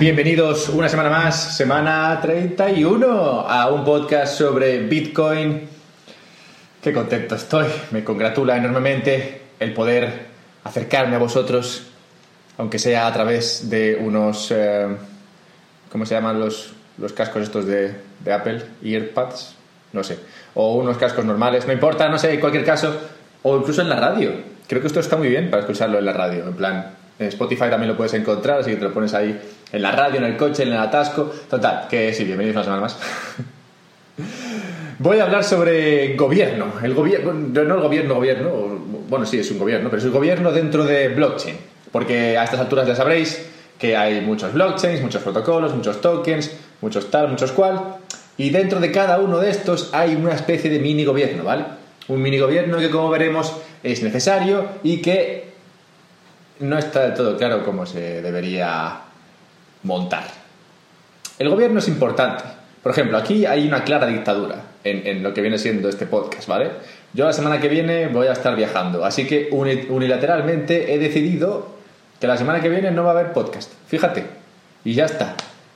bienvenidos una semana más, semana 31, a un podcast sobre Bitcoin. Qué contento estoy, me congratula enormemente el poder acercarme a vosotros, aunque sea a través de unos, eh, ¿cómo se llaman los, los cascos estos de, de Apple? Earpads, no sé, o unos cascos normales, no importa, no sé, en cualquier caso, o incluso en la radio. Creo que esto está muy bien para escucharlo en la radio, en plan, en Spotify también lo puedes encontrar, así que te lo pones ahí en la radio, en el coche, en el atasco. Total, que sí, bienvenidos una semana más. Voy a hablar sobre gobierno. El gobierno, no el gobierno, gobierno, bueno, sí, es un gobierno, pero es un gobierno dentro de blockchain. Porque a estas alturas ya sabréis que hay muchos blockchains, muchos protocolos, muchos tokens, muchos tal, muchos cual. Y dentro de cada uno de estos hay una especie de mini gobierno, ¿vale? Un mini gobierno que, como veremos, es necesario y que no está del todo claro cómo se debería montar. El gobierno es importante. Por ejemplo, aquí hay una clara dictadura en, en, lo que viene siendo este podcast, ¿vale? Yo la semana que viene voy a estar viajando, así que unilateralmente he decidido que la semana que viene no va a haber podcast. Fíjate, y ya está.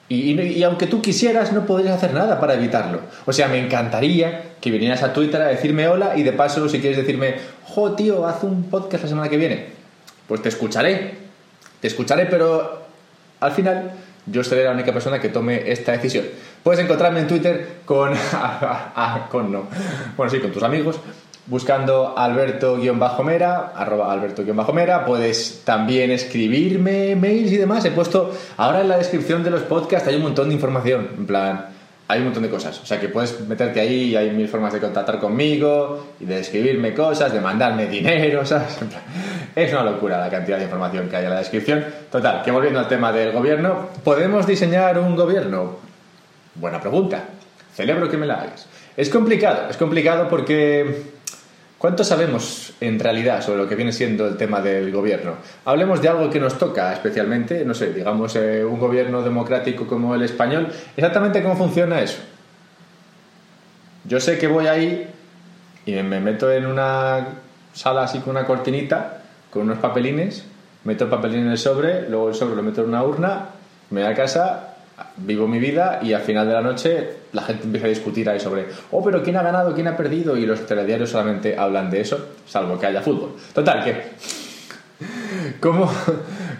Y, y, y, aunque tú quisieras, no podrías hacer nada para evitarlo. O sea, me encantaría que vinieras a Twitter a decirme hola y de paso, si quieres decirme, jo, tío, haz un podcast la semana que viene pues te escucharé, te escucharé, pero al final yo seré la única persona que tome esta decisión. Puedes encontrarme en Twitter con, con no, bueno sí, con tus amigos, buscando alberto-mera, arroba alberto-mera, puedes también escribirme mails y demás, he puesto, ahora en la descripción de los podcasts hay un montón de información, en plan, hay un montón de cosas. O sea que puedes meterte ahí y hay mil formas de contactar conmigo y de escribirme cosas, de mandarme dinero, ¿sabes? Es una locura la cantidad de información que hay en la descripción. Total, que volviendo al tema del gobierno, ¿podemos diseñar un gobierno? Buena pregunta. Celebro que me la hagas. Es complicado, es complicado porque ¿Cuánto sabemos en realidad sobre lo que viene siendo el tema del gobierno? Hablemos de algo que nos toca especialmente, no sé, digamos eh, un gobierno democrático como el español. ¿Exactamente cómo funciona eso? Yo sé que voy ahí y me meto en una sala así con una cortinita, con unos papelines, meto el papelín en el sobre, luego el sobre lo meto en una urna, me voy a casa, vivo mi vida y al final de la noche la gente empieza a discutir ahí sobre, oh, pero ¿quién ha ganado? ¿quién ha perdido? Y los telediarios solamente hablan de eso, salvo que haya fútbol. Total, que... ¿Cómo,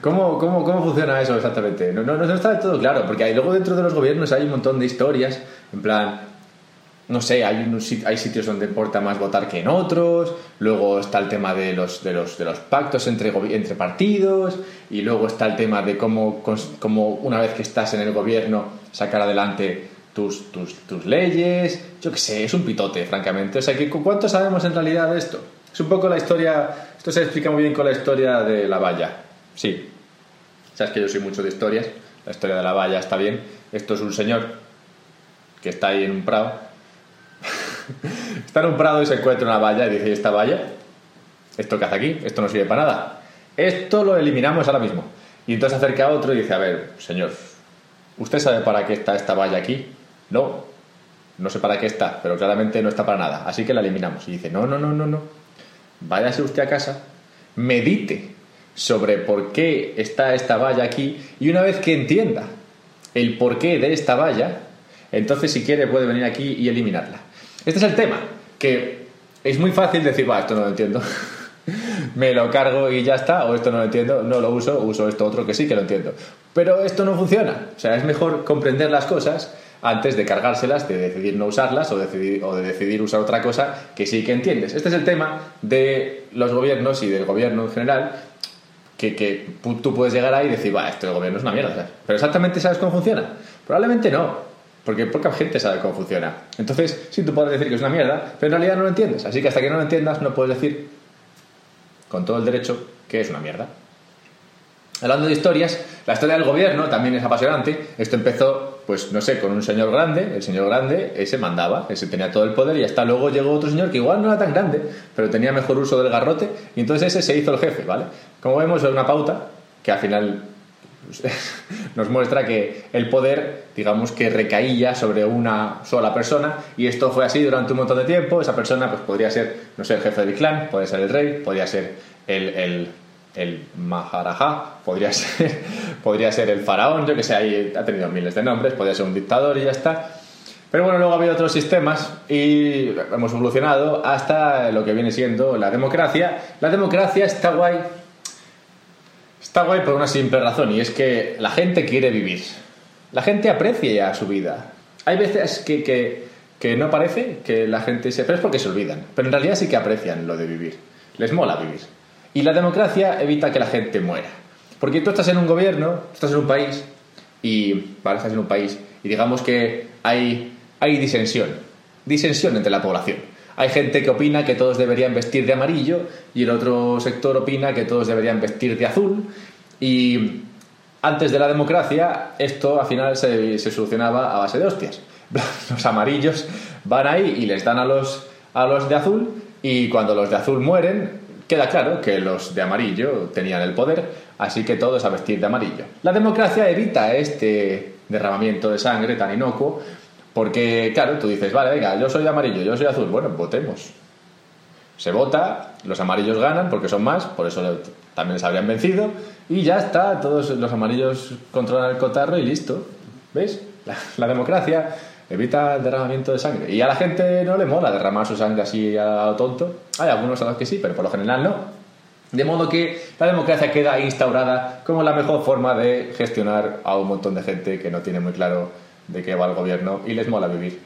cómo, cómo, cómo funciona eso exactamente? No, no, no está del todo claro, porque hay, luego dentro de los gobiernos hay un montón de historias, en plan, no sé, hay, hay sitios donde importa más votar que en otros, luego está el tema de los, de los, de los pactos entre, entre partidos, y luego está el tema de cómo, cómo una vez que estás en el gobierno sacar adelante tus, tus, tus leyes, yo qué sé, es un pitote, francamente. O sea, ¿cuánto sabemos en realidad de esto? Es un poco la historia, esto se explica muy bien con la historia de la valla, sí. Sabes que yo soy mucho de historias, la historia de la valla está bien. Esto es un señor que está ahí en un prado está en un prado y se encuentra una valla y dice, ¿esta valla? ¿Esto qué hace aquí? Esto no sirve para nada. Esto lo eliminamos ahora mismo. Y entonces acerca a otro y dice, a ver, señor, ¿usted sabe para qué está esta valla aquí? No, no sé para qué está, pero claramente no está para nada. Así que la eliminamos. Y dice, no, no, no, no, no. Váyase usted a casa, medite sobre por qué está esta valla aquí y una vez que entienda el porqué de esta valla, entonces si quiere puede venir aquí y eliminarla. Este es el tema, que es muy fácil decir, va, esto no lo entiendo. Me lo cargo y ya está, o esto no lo entiendo, no lo uso, uso esto otro que sí que lo entiendo. Pero esto no funciona. O sea, es mejor comprender las cosas antes de cargárselas, de decidir no usarlas o, decidir, o de decidir usar otra cosa que sí que entiendes. Este es el tema de los gobiernos y del gobierno en general, que, tú puedes llegar ahí y decir, va, esto del gobierno es una mierda. Pero exactamente sabes cómo funciona. Probablemente no. Porque poca gente sabe cómo funciona. Entonces, sí, tú puedes decir que es una mierda, pero en realidad no lo entiendes. Así que hasta que no lo entiendas, no puedes decir con todo el derecho que es una mierda. Hablando de historias, la historia del gobierno también es apasionante. Esto empezó, pues no sé, con un señor grande. El señor grande, ese mandaba, ese tenía todo el poder y hasta luego llegó otro señor que igual no era tan grande, pero tenía mejor uso del garrote y entonces ese se hizo el jefe, ¿vale? Como vemos, es una pauta que al final nos muestra que el poder, digamos que recaía sobre una sola persona y esto fue así durante un montón de tiempo. Esa persona pues podría ser, no sé, el jefe del clan, podría ser el rey, podría ser el, el el Maharaja, podría ser, podría ser el faraón, yo que sé, ahí ha tenido miles de nombres, podría ser un dictador y ya está. Pero bueno, luego ha habido otros sistemas y hemos evolucionado hasta lo que viene siendo la democracia. La democracia está guay. Está guay por una simple razón y es que la gente quiere vivir. La gente aprecia ya su vida. Hay veces que, que, no parece que la gente se... Pero es porque se olvidan. Pero en realidad sí que aprecian lo de vivir. Les mola vivir. Y la democracia evita que la gente muera. Porque tú estás en un gobierno, estás en un país y... Vale, estás en un país y digamos que hay hay disensión, disensión entre la población. Hay gente que opina que todos deberían vestir de amarillo y el otro sector opina que todos deberían vestir de azul. Y antes de la democracia esto al final se, solucionaba a base de hostias. Los amarillos van ahí y les dan a los, a los de azul y cuando los de azul mueren queda claro que los de amarillo tenían el poder, así que todos a vestir de amarillo. La democracia evita este derramamiento de sangre tan inocuo porque, claro, tú dices, vale, venga, yo soy amarillo, yo soy azul. Bueno, votemos. Se vota, los amarillos ganan porque son más, por eso también les habrían vencido. Y ya está, todos los amarillos controlan el cotarro y listo. ¿Ves? La, democracia evita el derramamiento de sangre. Y a la gente no le mola derramar su sangre así a lo tonto. Hay algunos a los que sí, pero por lo general no. De modo que la democracia queda instaurada como la mejor forma de gestionar a un montón de gente que no tiene muy claro de qué va el gobierno y les mola vivir.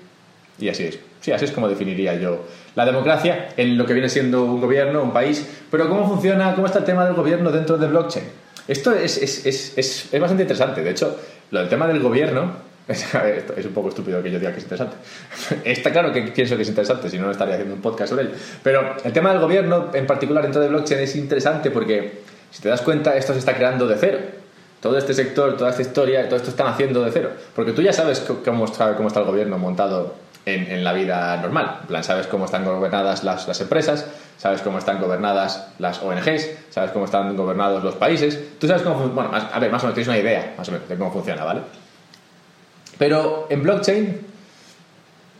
Y así es. Sí, así es como definiría yo la democracia en lo que viene siendo un gobierno, un país. Pero ¿cómo funciona, cómo está el tema del gobierno dentro de blockchain? Esto es, es, es, es bastante interesante. De hecho, lo del tema del gobierno, es un poco estúpido que yo diga que es interesante. Está claro que pienso que es interesante, si no, no estaría haciendo un podcast sobre ello. Pero el tema del gobierno, en particular dentro de blockchain, es interesante porque, si te das cuenta, esto se está creando de cero todo este sector, toda esta historia, todo esto están haciendo de cero. Porque tú ya sabes cómo está, cómo está el gobierno montado en, la vida normal. En plan, sabes cómo están gobernadas las, empresas, sabes cómo están gobernadas las ONGs, sabes cómo están gobernados los países. Tú sabes cómo Bueno, a ver, más o menos tienes una idea, más o menos, de cómo funciona, ¿vale? Pero en blockchain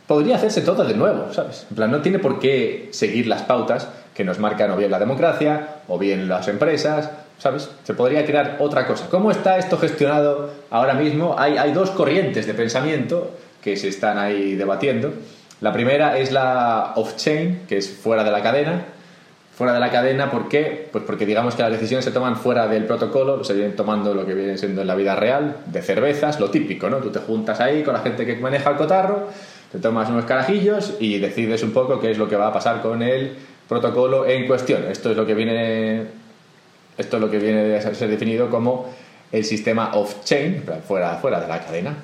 podría hacerse todo de nuevo, ¿sabes? En plan, no tiene por qué seguir las pautas que nos marcan o bien la democracia, o bien las empresas, ¿sabes? Se podría crear otra cosa. ¿Cómo está esto gestionado ahora mismo? Hay, dos corrientes de pensamiento que se están ahí debatiendo. La primera es la off-chain, que es fuera de la cadena. Fuera de la cadena, ¿por qué? Pues porque digamos que las decisiones se toman fuera del protocolo, se vienen tomando lo que viene siendo en la vida real, de cervezas, lo típico, ¿no? Tú te juntas ahí con la gente que maneja el cotarro, te tomas unos carajillos y decides un poco qué es lo que va a pasar con el protocolo en cuestión. Esto es lo que viene esto es lo que viene a ser definido como el sistema off-chain, fuera, fuera de la cadena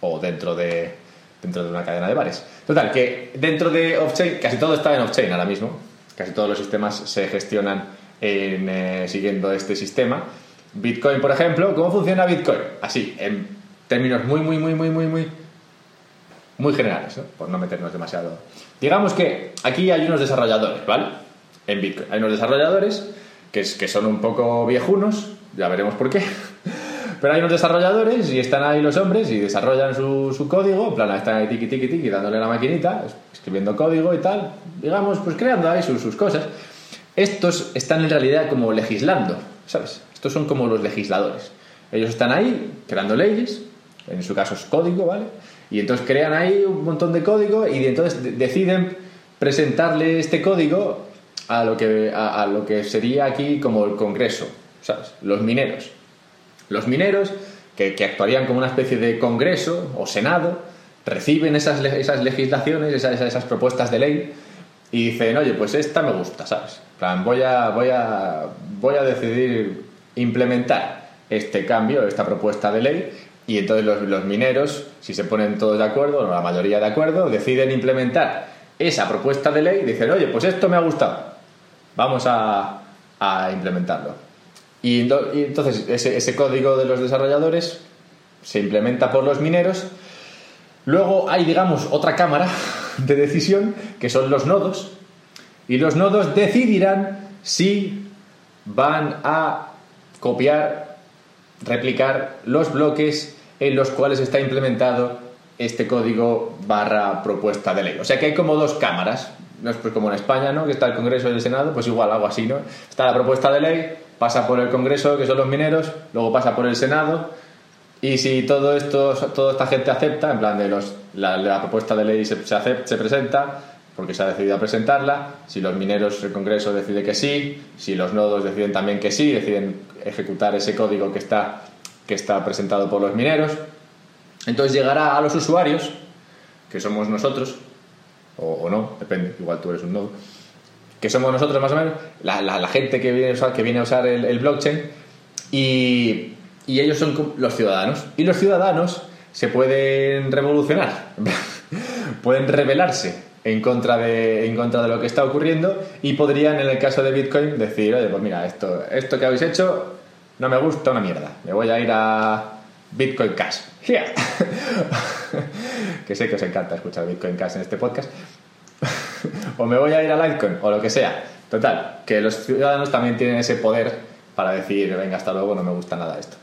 o dentro de, dentro de una cadena de bares. Total, que dentro de off-chain, casi todo está en off-chain ahora mismo, casi todos los sistemas se gestionan eh, siguiendo este sistema. Bitcoin, por ejemplo, ¿cómo funciona Bitcoin? Así, en términos muy, muy, muy, muy, muy, muy, muy generales, por no meternos demasiado. Digamos que aquí hay unos desarrolladores, ¿vale? En Bitcoin. Hay unos desarrolladores que, que son un poco viejunos, ya veremos por qué. Pero hay unos desarrolladores y están ahí los hombres y desarrollan su, su código, en plan, están ahí tiki tiki tiki dándole la maquinita, escribiendo código y tal, digamos, pues creando ahí sus, sus cosas. Estos están en realidad como legislando, ¿sabes? Estos son como los legisladores. Ellos están ahí creando leyes, en su caso es código, ¿vale? Y entonces crean ahí un montón de código y entonces deciden presentarle este código a lo que, a, lo que sería aquí como el Congreso, ¿sabes? Los mineros. Los mineros, que, actuarían como una especie de Congreso o Senado, reciben esas, esas legislaciones, esas, esas, propuestas de ley y dicen, oye, pues esta me gusta, ¿sabes? plan, voy a, voy a, voy a decidir implementar este cambio, esta propuesta de ley y entonces los, los mineros, si se ponen todos de acuerdo, o la mayoría de acuerdo, deciden implementar esa propuesta de ley y dicen, oye, pues esto me ha gustado vamos a, implementarlo. Y, entonces ese, código de los desarrolladores se implementa por los mineros. Luego hay, digamos, otra cámara de decisión, que son los nodos, y los nodos decidirán si van a copiar, replicar los bloques en los cuales está implementado este código barra propuesta de ley. O sea que hay como dos cámaras no es pues como en España, ¿no? Que está el Congreso y el Senado, pues igual algo así, ¿no? Está la propuesta de ley, pasa por el Congreso, que son los mineros, luego pasa por el Senado, y si todo esto, toda esta gente acepta, en plan de los, la, propuesta de ley se, se, se presenta, porque se ha decidido presentarla, si los mineros, el Congreso decide que sí, si los nodos deciden también que sí, deciden ejecutar ese código que está, que está presentado por los mineros, entonces llegará a los usuarios, que somos nosotros, o, no, depende, igual tú eres un nodo, que somos nosotros más o menos, la, gente que viene a usar, que viene a usar el, blockchain, y, y ellos son los ciudadanos. Y los ciudadanos se pueden revolucionar, pueden rebelarse en contra, de, en contra de lo que está ocurriendo y podrían, en el caso de Bitcoin, decir, oye, pues mira, esto, esto que habéis hecho no me gusta una mierda, me voy a ir a Bitcoin Cash. que sé que os encanta escuchar Bitcoin Cash en este podcast. o me voy a ir a Litecoin o lo que sea. Total, que los ciudadanos también tienen ese poder para decir, venga, hasta luego, no me gusta nada esto.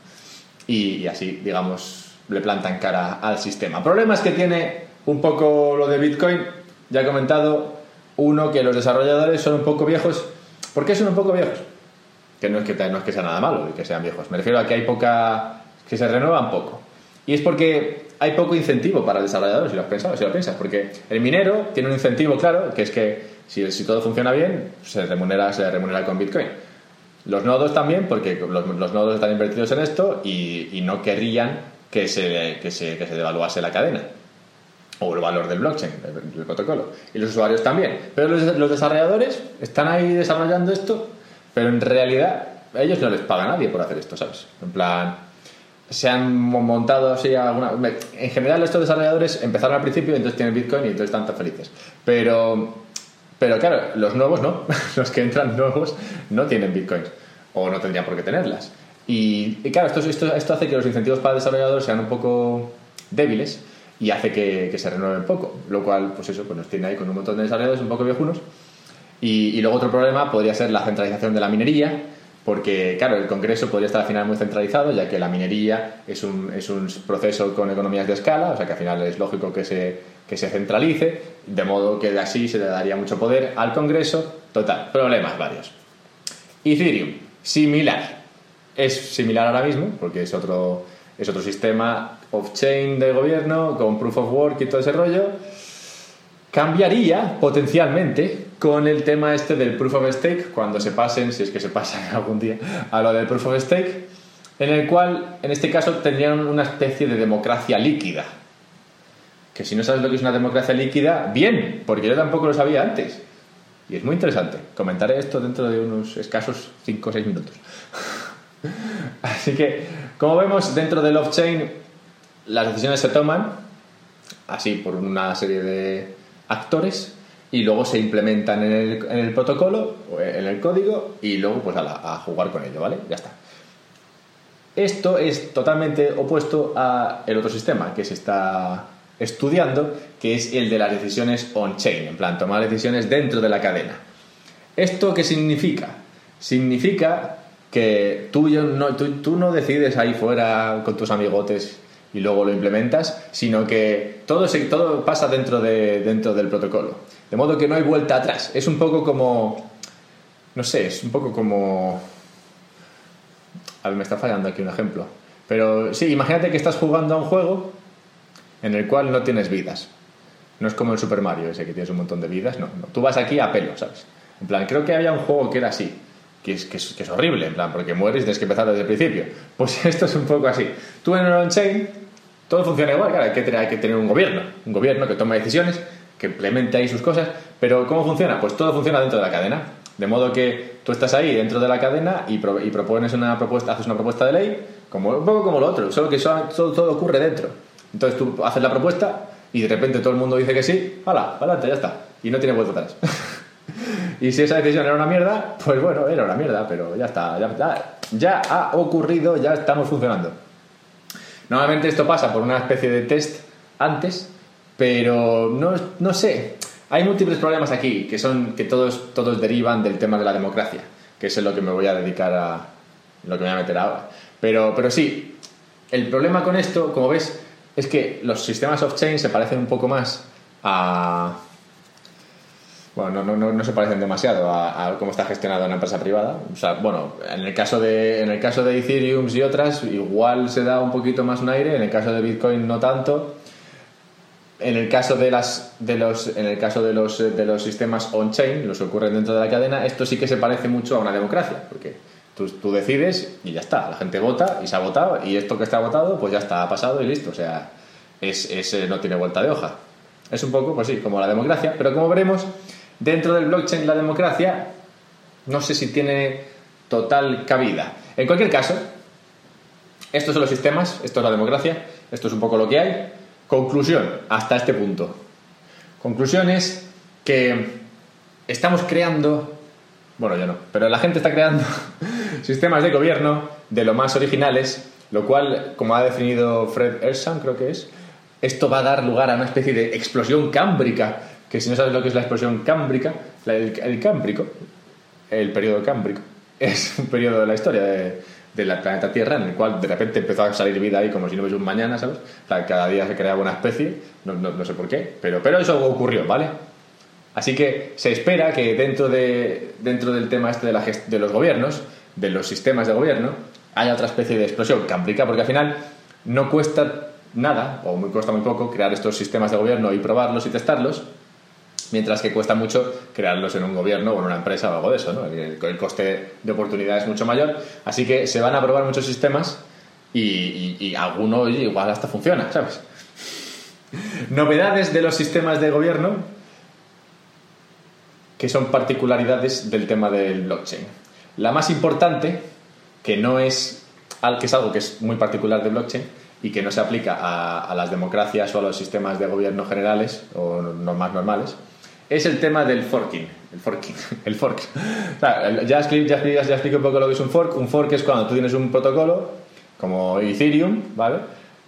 Y, y así, digamos, le plantan cara al sistema. Problemas que tiene un poco lo de Bitcoin ya he comentado, uno, que los desarrolladores son un poco viejos. ¿Por qué son un poco viejos? Que no es que, no es que sea nada malo que sean viejos. Me refiero a que hay poca. que se renuevan poco. Y es porque hay poco incentivo para el desarrollador, si lo has pensado, si lo piensas. Porque el minero tiene un incentivo claro, que es que si, si todo funciona bien, se remunera, se remunera con Bitcoin. Los nodos también, porque los, nodos están invertidos en esto y, no querrían que se, que se, que se devaluase la cadena o el valor del blockchain, del protocolo. Y los usuarios también. Pero los, desarrolladores están ahí desarrollando esto, pero en realidad a ellos no les paga nadie por hacer esto, ¿sabes? En plan, se han montado así alguna... En general estos desarrolladores empezaron al principio, entonces tienen Bitcoin y entonces están tan felices. Pero, pero claro, los nuevos no. los que entran nuevos no tienen Bitcoin. O no tendrían por qué tenerlas. Y, claro, esto, esto, esto hace que los incentivos para desarrolladores sean un poco débiles y hace que, se renueven poco, lo cual, pues eso, pues nos tiene ahí con un montón de desarrolladores un poco viejunos. Y, luego otro problema podría ser la centralización de la minería, porque, claro, el Congreso podría estar al final muy centralizado, ya que la minería es un, es un proceso con economías de escala, o sea que al final es lógico que se, que se centralice, de modo que de así se le daría mucho poder al Congreso. Total, problemas varios. Ethereum, similar. Es similar ahora mismo, porque es otro, es otro sistema off-chain de gobierno, con proof of work y todo ese rollo, cambiaría potencialmente con el tema este del proof of stake, cuando se pasen, si es que se pasan algún día, a lo del proof of stake, en el cual, en este caso, tendrían una especie de democracia líquida. Que si no sabes lo que es una democracia líquida, bien, porque yo tampoco lo sabía antes. Y es muy interesante. Comentaré esto dentro de unos escasos 5 o 6 minutos. Así que, como vemos, dentro del off-chain las decisiones se toman así por una serie de actores y luego se implementan en el, protocolo, en el código y luego pues a, jugar con ello, ¿vale? Ya está. Esto es totalmente opuesto a el otro sistema que se está estudiando, que es el de las decisiones on-chain, en plan, tomar decisiones dentro de la cadena. ¿Esto qué significa? Significa que tú, tú, tú no decides ahí fuera con tus amigotes y luego lo implementas, sino que todo, se, todo pasa dentro, de, dentro del protocolo. De modo que no hay vuelta atrás. Es un poco como... No sé, es un poco como... A ver, me está fallando aquí un ejemplo. Pero sí, imagínate que estás jugando a un juego en el cual no tienes vidas. No es como el Super Mario, ese que tienes un montón de vidas. No, no. Tú vas aquí a pelo, ¿sabes? En plan, creo que había un juego que era así. Que es, que es, que es horrible, en plan, porque mueres y tienes que empezar desde el principio. Pues esto es un poco así. Tú en el on-chain todo funciona igual, claro, hay que, tener, hay que tener un gobierno, un gobierno que tome decisiones, que implemente ahí sus cosas, pero ¿cómo funciona? Pues todo funciona dentro de la cadena. De modo que tú estás ahí dentro de la cadena y, propones una propuesta, haces una propuesta de ley, como, un poco como lo otro, solo que todo, todo ocurre dentro. Entonces tú haces la propuesta y de repente todo el mundo dice que sí, ¡hala! ¡Adelante! Ya está. Y no tiene vuelta atrás. y si esa decisión era una mierda, pues bueno, era una mierda, pero ya está, ya, ha ocurrido, ya estamos funcionando. Normalmente esto pasa por una especie de test antes, pero no, no sé. Hay múltiples problemas aquí que son que todos, todos derivan del tema de la democracia, que es en lo que me voy a dedicar a lo que me voy a meter ahora. Pero, pero sí, el problema con esto, como ves, es que los sistemas off-chain se parecen un poco más a bueno, no, no, no se parecen demasiado a, cómo está gestionada una empresa privada. O sea, bueno, en el caso de, en el caso de Ethereum y otras, igual se da un poquito más un aire, en el caso de Bitcoin no tanto. En el caso de las de los en el caso de los de los sistemas on-chain, los que ocurren dentro de la cadena, esto sí que se parece mucho a una democracia, porque tú, tú, decides y ya está, la gente vota y se ha votado y esto que está votado pues ya está, ha pasado y listo, o sea, es, es no tiene vuelta de hoja. Es un poco, pues sí, como la democracia, pero como veremos, dentro del blockchain la democracia no sé si tiene total cabida. En cualquier caso, estos son los sistemas, esto es la democracia, esto es un poco lo que hay. Conclusión, hasta este punto. Conclusión es que estamos creando, bueno, yo no, pero la gente está creando sistemas de gobierno de lo más originales, lo cual, como ha definido Fred Ersam, creo que es, esto va a dar lugar a una especie de explosión cámbrica que si no sabes lo que es la explosión cámbrica, el, el cámbrico, el periodo cámbrico, es un periodo de la historia de, la planeta Tierra en el cual de repente empezó a salir vida ahí como si no hubiese un mañana, ¿sabes? Cada día se creaba una especie, no, no, no sé por qué, pero, pero eso ocurrió, ¿vale? Así que se espera que dentro, de, dentro del tema este de, la de los gobiernos, de los sistemas de gobierno, haya otra especie de explosión cámbrica, porque al final no cuesta nada, o muy, cuesta muy poco, crear estos sistemas de gobierno y probarlos y testarlos, mientras que cuesta mucho crearlos en un gobierno o en una empresa o algo de eso, ¿no? El, coste de oportunidad es mucho mayor, así que se van a probar muchos sistemas y, alguno igual hasta funciona, ¿sabes? Novedades de los sistemas de gobierno que son particularidades del tema del blockchain. La más importante, que no es, que es algo que es muy particular de blockchain y que no se aplica a, las democracias o a los sistemas de gobierno generales o más normales, es el tema del forking. El forking, el fork. Ya, expliqué un poco lo que es un fork. Un fork es cuando tú tienes un protocolo, como Ethereum, ¿vale?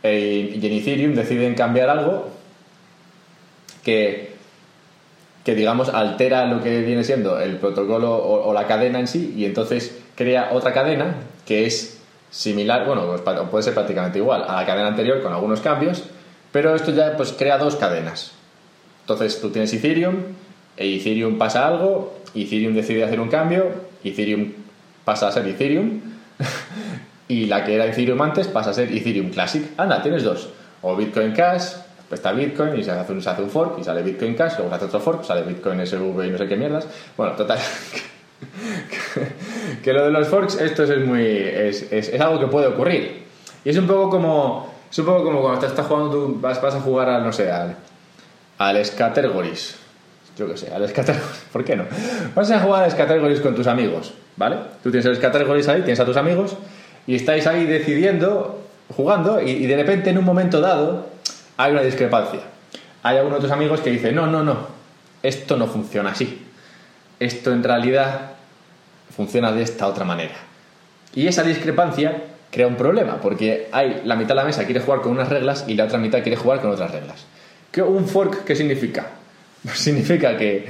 E, y en Ethereum deciden cambiar algo que, que, digamos, altera lo que viene siendo el protocolo o, o la cadena en sí, y entonces crea otra cadena que es similar, bueno, pues puede ser prácticamente igual a la cadena anterior con algunos cambios, pero esto ya pues crea dos cadenas. Entonces tú tienes Ethereum, e Ethereum pasa algo, Ethereum decide hacer un cambio, Ethereum pasa a ser Ethereum, y la que era Ethereum antes pasa a ser Ethereum Classic. Anda, tienes dos. O Bitcoin Cash, está Bitcoin y se hace, un, se hace un fork y sale Bitcoin Cash, luego se hace otro fork, sale Bitcoin SV y no sé qué mierdas. Bueno, total. que lo de los forks, esto es muy. Es, es, es, algo que puede ocurrir. Y es un poco como. Es un poco como cuando te estás jugando, tú vas, vas a jugar al, no sé, al Scattergories. Yo qué sé, al Scattergories. ¿Por qué no? Vas a jugar al Scattergories con tus amigos, ¿vale? Tú tienes el Scattergories ahí, tienes a tus amigos y estáis ahí decidiendo, jugando y, y de repente en un momento dado hay una discrepancia. Hay alguno de tus amigos que dice, no, no, no, esto no funciona así. Esto en realidad funciona de esta otra manera. Y esa discrepancia crea un problema, porque hay la mitad de la mesa quiere jugar con unas reglas y la otra mitad quiere jugar con otras reglas. ¿Qué, ¿Un fork qué significa? Pues significa que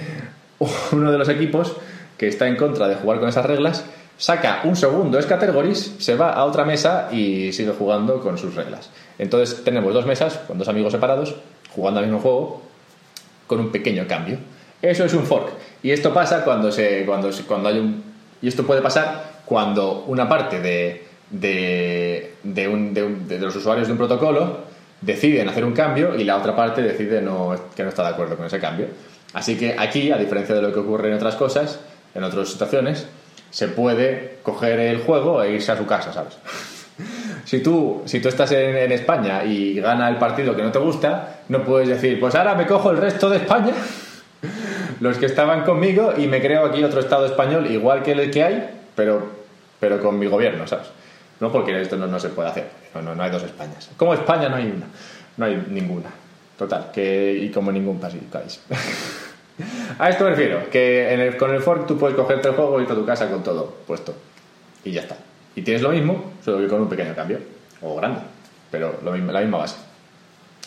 uno de los equipos que está en contra de jugar con esas reglas saca un segundo es categories, se va a otra mesa y sigue jugando con sus reglas. Entonces tenemos dos mesas con dos amigos separados jugando al mismo juego con un pequeño cambio. Eso es un fork. Y esto pasa cuando se cuando, cuando hay un y esto puede pasar cuando una parte de, de, de, un, de, un, de los usuarios de un protocolo deciden hacer un cambio y la otra parte decide que no está de acuerdo con ese cambio. Así que aquí, a diferencia de lo que ocurre en otras cosas, en otras situaciones, se puede coger el juego e irse a su casa, ¿sabes? si, tú, si tú estás en, en, España y gana el partido que no te gusta, no puedes decir, pues ahora me cojo el resto de España, los que estaban conmigo, y me creo aquí otro Estado español igual que el que hay, pero, pero con mi gobierno, ¿sabes? No porque esto no, no se puede hacer, no, no, no, hay dos Españas. Como España no hay una, no hay ninguna. Total, que, y como ningún país. A esto me refiero, que con el fork tú puedes cogerte el juego y irte a tu casa con todo puesto. Y ya está. Y tienes lo mismo, solo que con un pequeño cambio. O grande, pero la misma base.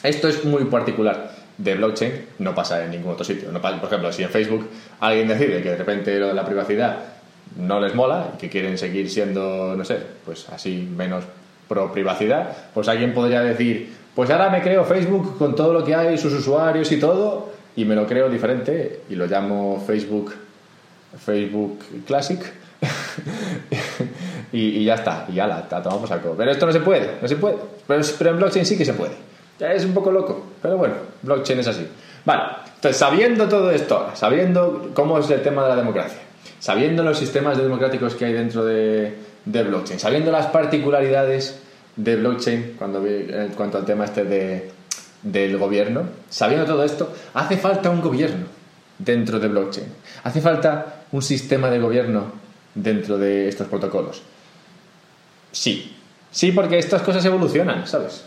Esto es muy particular de blockchain, no pasa en ningún otro sitio. Por ejemplo, si en Facebook alguien decide que de repente lo de la privacidad no les mola y que quieren seguir siendo, no sé, pues así menos pro privacidad, pues alguien podría decir, pues ahora me creo Facebook con todo lo que hay, sus usuarios y todo, y me lo creo diferente y lo llamo Facebook, Facebook Classic. y, ya está, y ya la, tomamos a. Pero esto no se puede, no se puede. Pero, pero en blockchain sí que se puede. Es un poco loco, pero bueno, blockchain es así. Vale, entonces sabiendo todo esto, sabiendo cómo es el tema de la democracia, sabiendo los sistemas democráticos que hay dentro de, blockchain, sabiendo las particularidades de blockchain cuando, en cuanto al tema este de, del gobierno, sabiendo todo esto, hace falta un gobierno dentro de blockchain. Hace falta un sistema de gobierno dentro de estos protocolos. Sí, sí, porque estas cosas evolucionan, ¿sabes?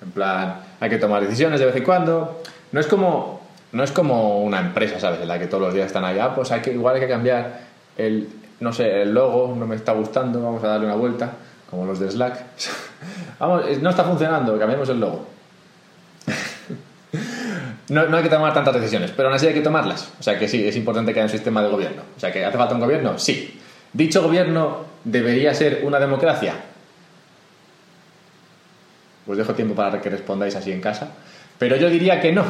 En plan, hay que tomar decisiones de vez en cuando. No es como, no es como una empresa, ¿sabes? En la que todos los días están allá, ah, pues hay que, igual hay que cambiar el, no sé, el logo, no me está gustando, vamos a darle una vuelta, como los de Slack. vamos, no está funcionando, cambiemos el logo. no, no, hay que tomar tantas decisiones, pero aún así hay que tomarlas. O sea que sí, es importante que haya un sistema de gobierno. O sea que hace falta un gobierno, sí. Dicho gobierno debería ser una democracia. Os dejo tiempo para que respondáis así en casa. Pero yo diría que no.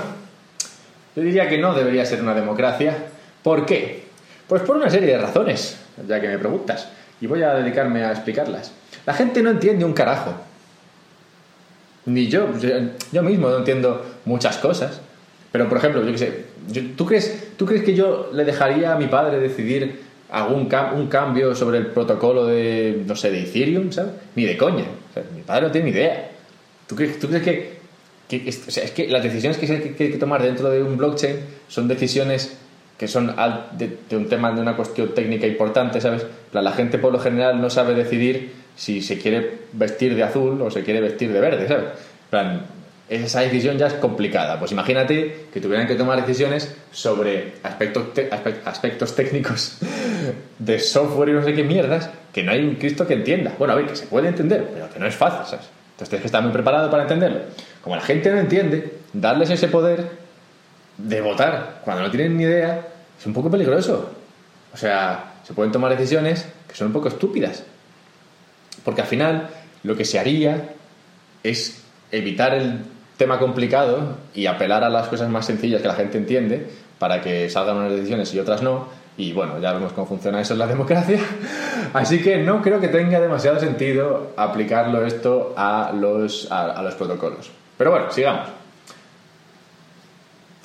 Yo diría que no debería ser una democracia. ¿Por qué? Pues por una serie de razones, ya que me preguntas. Y voy a dedicarme a explicarlas. La gente no entiende un carajo. Ni yo, yo mismo no entiendo muchas cosas. Pero, por ejemplo, yo qué sé, ¿tú, crees, ¿tú crees que yo le dejaría a mi padre decidir algún un cambio sobre el protocolo de, no sé, de Ethereum, ¿sabes? Ni de coña. mi padre no tiene ni idea. ¿Tú crees, tú crees que, o sea, es que las decisiones que hay que, tomar dentro de un blockchain son decisiones que son de, un tema de una cuestión técnica importante, ¿sabes? La, gente por lo general no sabe decidir si se quiere vestir de azul o se quiere vestir de verde, ¿sabes? plan, esa decisión ya es complicada. Pues imagínate que tuvieran que tomar decisiones sobre aspectos, aspectos técnicos de software y no sé qué mierdas que no hay un Cristo que entienda. Bueno, a ver, que se puede entender, pero que no es fácil, ¿sabes? Entonces tienes que estar muy preparado para entenderlo. Como la gente no entiende, darles ese poder de votar cuando no tienen ni idea es un poco peligroso. O sea, se pueden tomar decisiones que son un poco estúpidas. Porque al final lo que se haría es evitar el tema complicado y apelar a las cosas más sencillas que la gente entiende para que salgan unas decisiones y otras no y bueno, ya vemos cómo funciona eso en la democracia. Así que no creo que tenga demasiado sentido aplicarlo esto a los, a, los protocolos. Pero bueno, sigamos.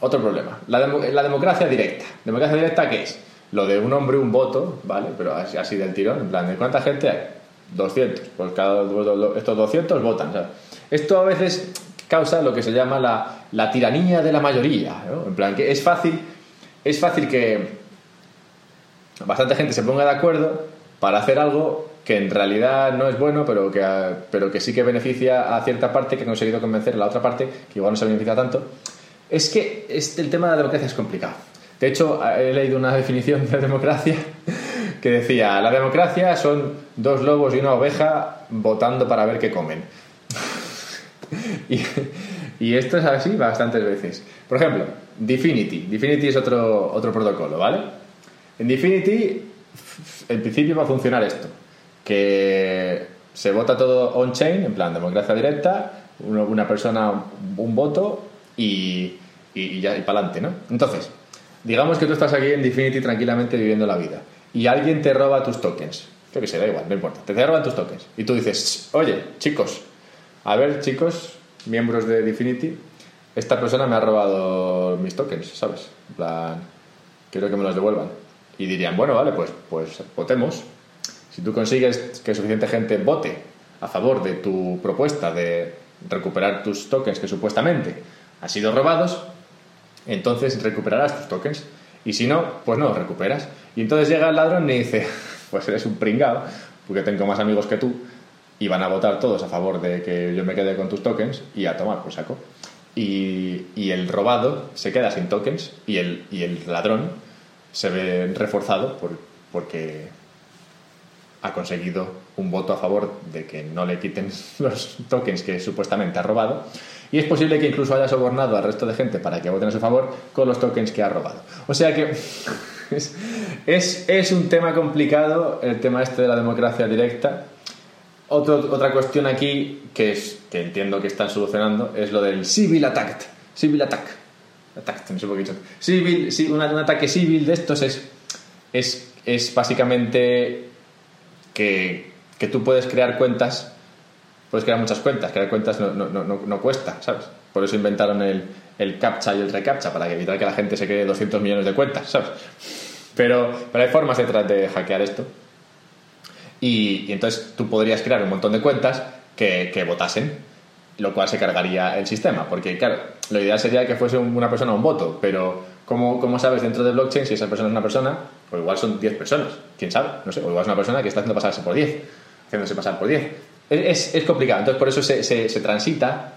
Otro problema. La, la, democracia directa. ¿Democracia directa qué es? Lo de un hombre, un voto, ¿vale? Pero así, así del tirón. En plan, ¿de cuánta gente hay? 200. Pues cada, estos 200 votan. Esto a veces causa lo que se llama la, la tiranía de la mayoría. En plan, que es fácil, es fácil que bastante gente se ponga de acuerdo para hacer algo que en realidad no es bueno, pero que, pero que sí que beneficia a cierta parte que ha conseguido convencer a la otra parte, que igual no se beneficia tanto, es que este, el tema de la democracia es complicado. De hecho, he leído una definición de democracia que decía, la democracia son dos lobos y una oveja votando para ver qué comen. y, esto es así bastantes veces. Por ejemplo, Definity. Definity es otro, otro protocolo, ¿vale? En Definity, en principio va a funcionar esto, que se vota todo on-chain, en plan democracia directa, una persona, un voto y, y, ya, y para adelante, ¿no? Entonces, digamos que tú estás aquí en Definity tranquilamente viviendo la vida y alguien te roba tus tokens. Creo que se da igual, no importa. Te roban tus tokens. Y tú dices, oye, chicos, a ver, chicos, miembros de Definity, esta persona me ha robado mis tokens, ¿sabes? En plan, quiero que me los devuelvan y dirían, bueno, vale, pues, pues votemos. Si tú consigues que suficiente gente vote a favor de tu propuesta de recuperar tus tokens que supuestamente han sido robados, entonces recuperarás tus tokens. Y si no, pues no los recuperas. Y entonces llega el ladrón y dice, pues eres un pringao, porque tengo más amigos que tú, y van a votar todos a favor de que yo me quede con tus tokens y a tomar por saco. Y, y el robado se queda sin tokens y el, y el ladrón se ve reforzado por, porque ha conseguido un voto a favor de que no le quiten los tokens que supuestamente ha robado. Y es posible que incluso haya sobornado al resto de gente para que voten a su favor con los tokens que ha robado. O sea que es, es, es un tema complicado el tema este de la democracia directa. otra cuestión aquí que, es, que entiendo que están solucionando es lo del civil attack. Civil attack. Civil, sí, un, un ataque civil de estos es, es, es básicamente que, que tú puedes crear cuentas, puedes crear muchas cuentas, crear cuentas no, no, no, no cuesta, ¿sabes? Por eso inventaron el, el captcha y el recaptcha, para evitar que la gente se cree 200 millones de cuentas, ¿sabes? Pero, pero hay formas detrás de hackear esto. Y, y entonces tú podrías crear un montón de cuentas que, que votasen, lo cual se cargaría el sistema. Porque, claro, lo ideal sería que fuese una persona un voto, pero ¿cómo, ¿cómo sabes dentro del blockchain si esa persona es una persona? O igual son 10 personas, quién sabe, no sé, o igual es una persona que está haciendo pasarse por 10, haciéndose pasar por 10. Es, es complicado, entonces por eso se, se, transita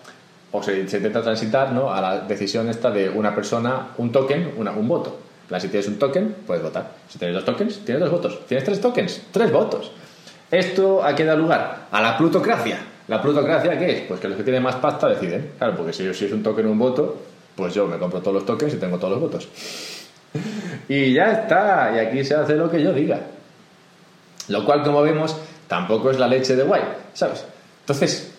o se, intenta transitar ¿no? a la decisión esta de una persona, un token, una, un voto. si tienes un token, puedes votar. Si tienes dos tokens, tienes dos votos. ¿Tienes tres tokens? Tres votos. ¿Esto a qué da lugar? A la plutocracia. ¿La plutocracia qué es? Pues que los que tienen más pasta deciden. Claro, porque si, si es un token un voto, pues yo me compro todos los tokens y tengo todos los votos. y ya está. Y aquí se hace lo que yo diga. Lo cual, como vemos, tampoco es la leche de guay, ¿sabes? Entonces,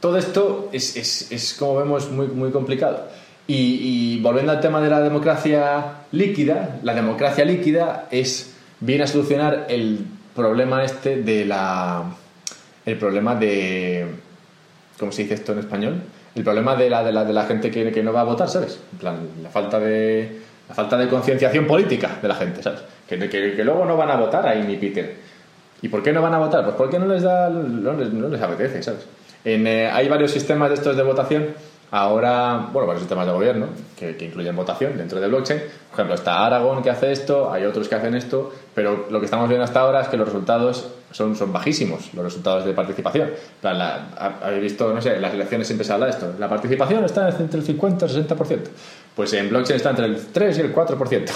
todo esto es, es, es, como vemos, muy, muy complicado. Y, y, volviendo al tema de la democracia líquida, la democracia líquida es, viene a solucionar el problema este de la... El problema de... ¿Cómo se dice esto en español? El problema de la, de la, de la gente que, que no va a votar, ¿sabes? En plan, la falta de, la falta de concienciación política de la gente, ¿sabes? Que, que, que, luego no van a votar ahí ni Peter. ¿Y por qué no van a votar? Pues porque no les da, no les, no les apetece, ¿sabes? En, eh, hay varios sistemas de estos de votación. Ahora, bueno, varios sistemas de gobierno que, que, incluyen votación dentro de blockchain. Por ejemplo, está Aragon que hace esto, hay otros que hacen esto, pero lo que estamos viendo hasta ahora es que los resultados son, son bajísimos, los resultados de participación. Habéis visto, no sé, en las elecciones siempre se habla de esto. La participación está entre el 50 y el 60%. Pues en blockchain está entre el 3 y el 4%.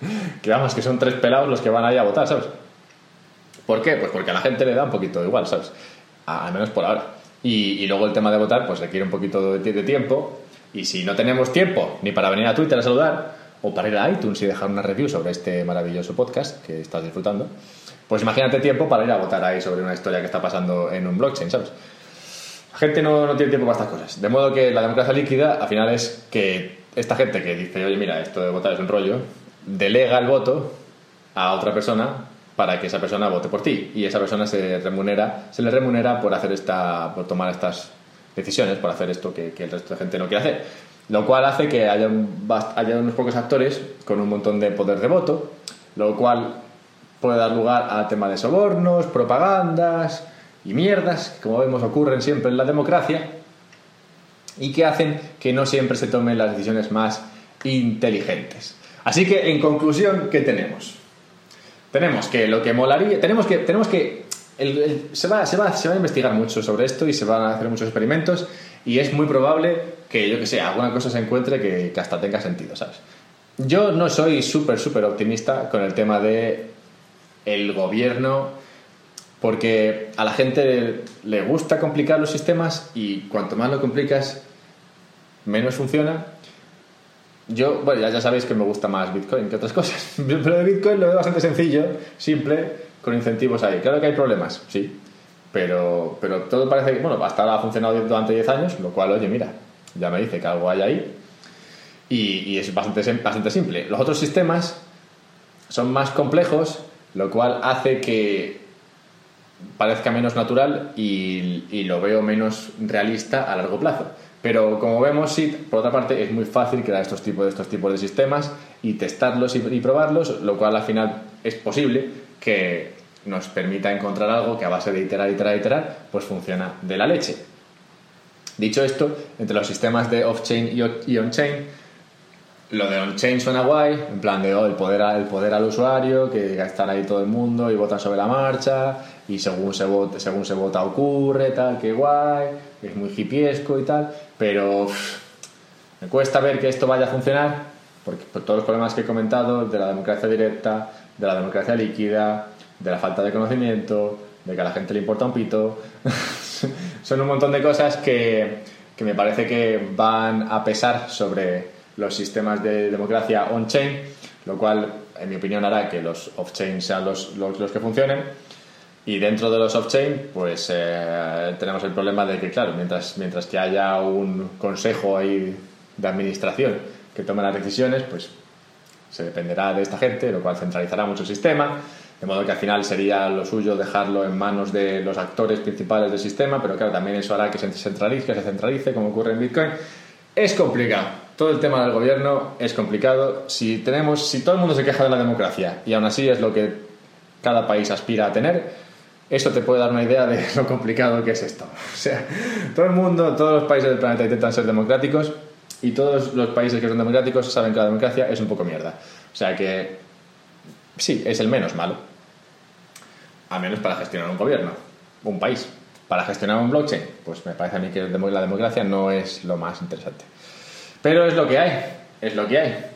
que vamos, que son tres pelados los que van ahí a votar, ¿sabes? ¿Por qué? Pues porque a la gente le da un poquito igual, ¿sabes? Al menos por ahora. Y, y, luego el tema de votar, pues requiere un poquito de, de, tiempo. Y si no tenemos tiempo ni para venir a Twitter a saludar, o para ir a iTunes y dejar una review sobre este maravilloso podcast que estás disfrutando, pues imagínate tiempo para ir a votar ahí sobre una historia que está pasando en un blockchain, ¿sabes? La gente no, no tiene tiempo para estas cosas. De modo que la democracia líquida, al final, es que esta gente que dice, oye, mira, esto de votar es un rollo, delega el voto a otra persona para que esa persona vote por ti y esa persona se remunera se le remunera por hacer esta por tomar estas decisiones por hacer esto que, el resto de gente no quiere hacer lo cual hace que haya, un, haya unos pocos actores con un montón de poder de voto lo cual puede dar lugar a temas de sobornos propagandas y mierdas que como vemos ocurren siempre en la democracia y que hacen que no siempre se tomen las decisiones más inteligentes así que en conclusión ¿qué tenemos? tenemos que lo que molaría, tenemos que, tenemos que se, va, se, va, se va a investigar mucho sobre esto y se van a hacer muchos experimentos y es muy probable que, yo que sé, alguna cosa se encuentre que, que hasta tenga sentido, ¿sabes? Yo no soy súper, súper optimista con el tema de el gobierno porque a la gente le gusta complicar los sistemas y cuanto más lo complicas, menos funciona yo, bueno, ya, sabéis que me gusta más Bitcoin que otras cosas, pero de Bitcoin lo veo bastante sencillo, simple, con incentivos ahí. Claro que hay problemas, sí, pero, pero todo parece que, bueno, hasta ahora ha funcionado durante 10 años, lo cual, oye, mira, ya me dice que algo hay ahí y, y es bastante, bastante simple. Los otros sistemas son más complejos, lo cual hace que parezca menos natural y, lo veo menos realista a largo plazo. Pero como vemos, sí, por otra parte, es muy fácil crear estos tipos, estos tipos de sistemas y testarlos y, y, probarlos, lo cual al final es posible que nos permita encontrar algo que a base de iterar, iterar, iterar, pues funciona de la leche. Dicho esto, entre los sistemas de off-chain y on-chain, lo de on-chain suena guay, en plan de oh, el, poder, el poder al usuario, que estar ahí todo el mundo y vota sobre la marcha, y según se vota, según se vota ocurre, tal, que guay, es muy hipiesco y tal, pero me cuesta ver que esto vaya a funcionar, porque por todos los problemas que he comentado, de la democracia directa, de la democracia líquida, de la falta de conocimiento, de que a la gente le importa un pito, son un montón de cosas que, que me parece que van a pesar sobre los sistemas de democracia on-chain, lo cual, en mi opinión, hará que los off-chain sean los, los, los, que funcionen. Y dentro de los off-chain, pues eh, tenemos el problema de que, claro, mientras, mientras que haya un consejo ahí de administración que tome las decisiones, pues se dependerá de esta gente, lo cual centralizará mucho el sistema, de modo que al final sería lo suyo dejarlo en manos de los actores principales del sistema, pero claro, también eso hará que se centralice, que se centralice, como ocurre en Bitcoin. Es complicado. Todo el tema del gobierno es complicado. Si tenemos, si todo el mundo se queja de la democracia y aún así es lo que cada país aspira a tener, eso te puede dar una idea de lo complicado que es esto. O sea, todo el mundo, todos los países del planeta intentan ser democráticos y todos los países que son democráticos saben que la democracia es un poco mierda. O sea que sí, es el menos malo. A menos para gestionar un gobierno, un país. Para gestionar un blockchain, pues me parece a mí que la democracia no es lo más interesante. Pero es lo que hay, es lo que hay.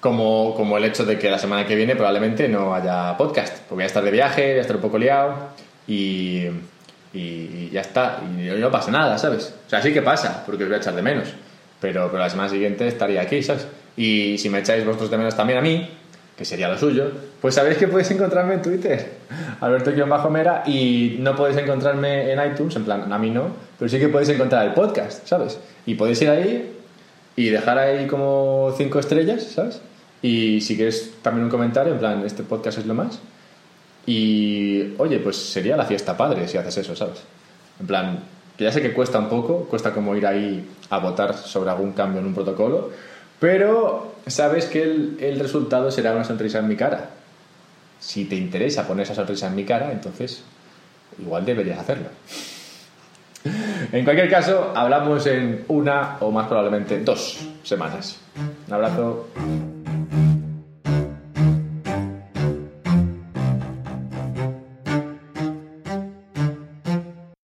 Como, como el hecho de que la semana que viene probablemente no haya podcast, porque voy a estar de viaje, voy a estar un poco liado y, y ya está. Y no pasa nada, ¿sabes? O sea, sí que pasa, porque os voy a echar de menos pero, pero la semana siguiente estaría aquí, ¿sabes? Y si me echáis vosotros de menos también a mí, que sería lo suyo, pues sabéis que podéis encontrarme en Twitter, Alberto-Mera, y no podéis encontrarme en iTunes, en plan, a mí no, pero sí que podéis encontrar el podcast, ¿sabes? Y podéis ir ahí y dejar ahí como cinco estrellas, ¿sabes? Y si quieres también un comentario, en plan, este podcast es lo más. Y, oye, pues sería la fiesta padre si haces eso, ¿sabes? En plan, que ya sé que cuesta un poco, cuesta como ir ahí a votar sobre algún cambio en un protocolo, pero sabes que el, el resultado será una sonrisa en mi cara. Si te interesa poner esa sonrisa en mi cara, entonces igual deberías hacerlo. En cualquier caso, hablamos en una o más probablemente dos semanas. Un abrazo.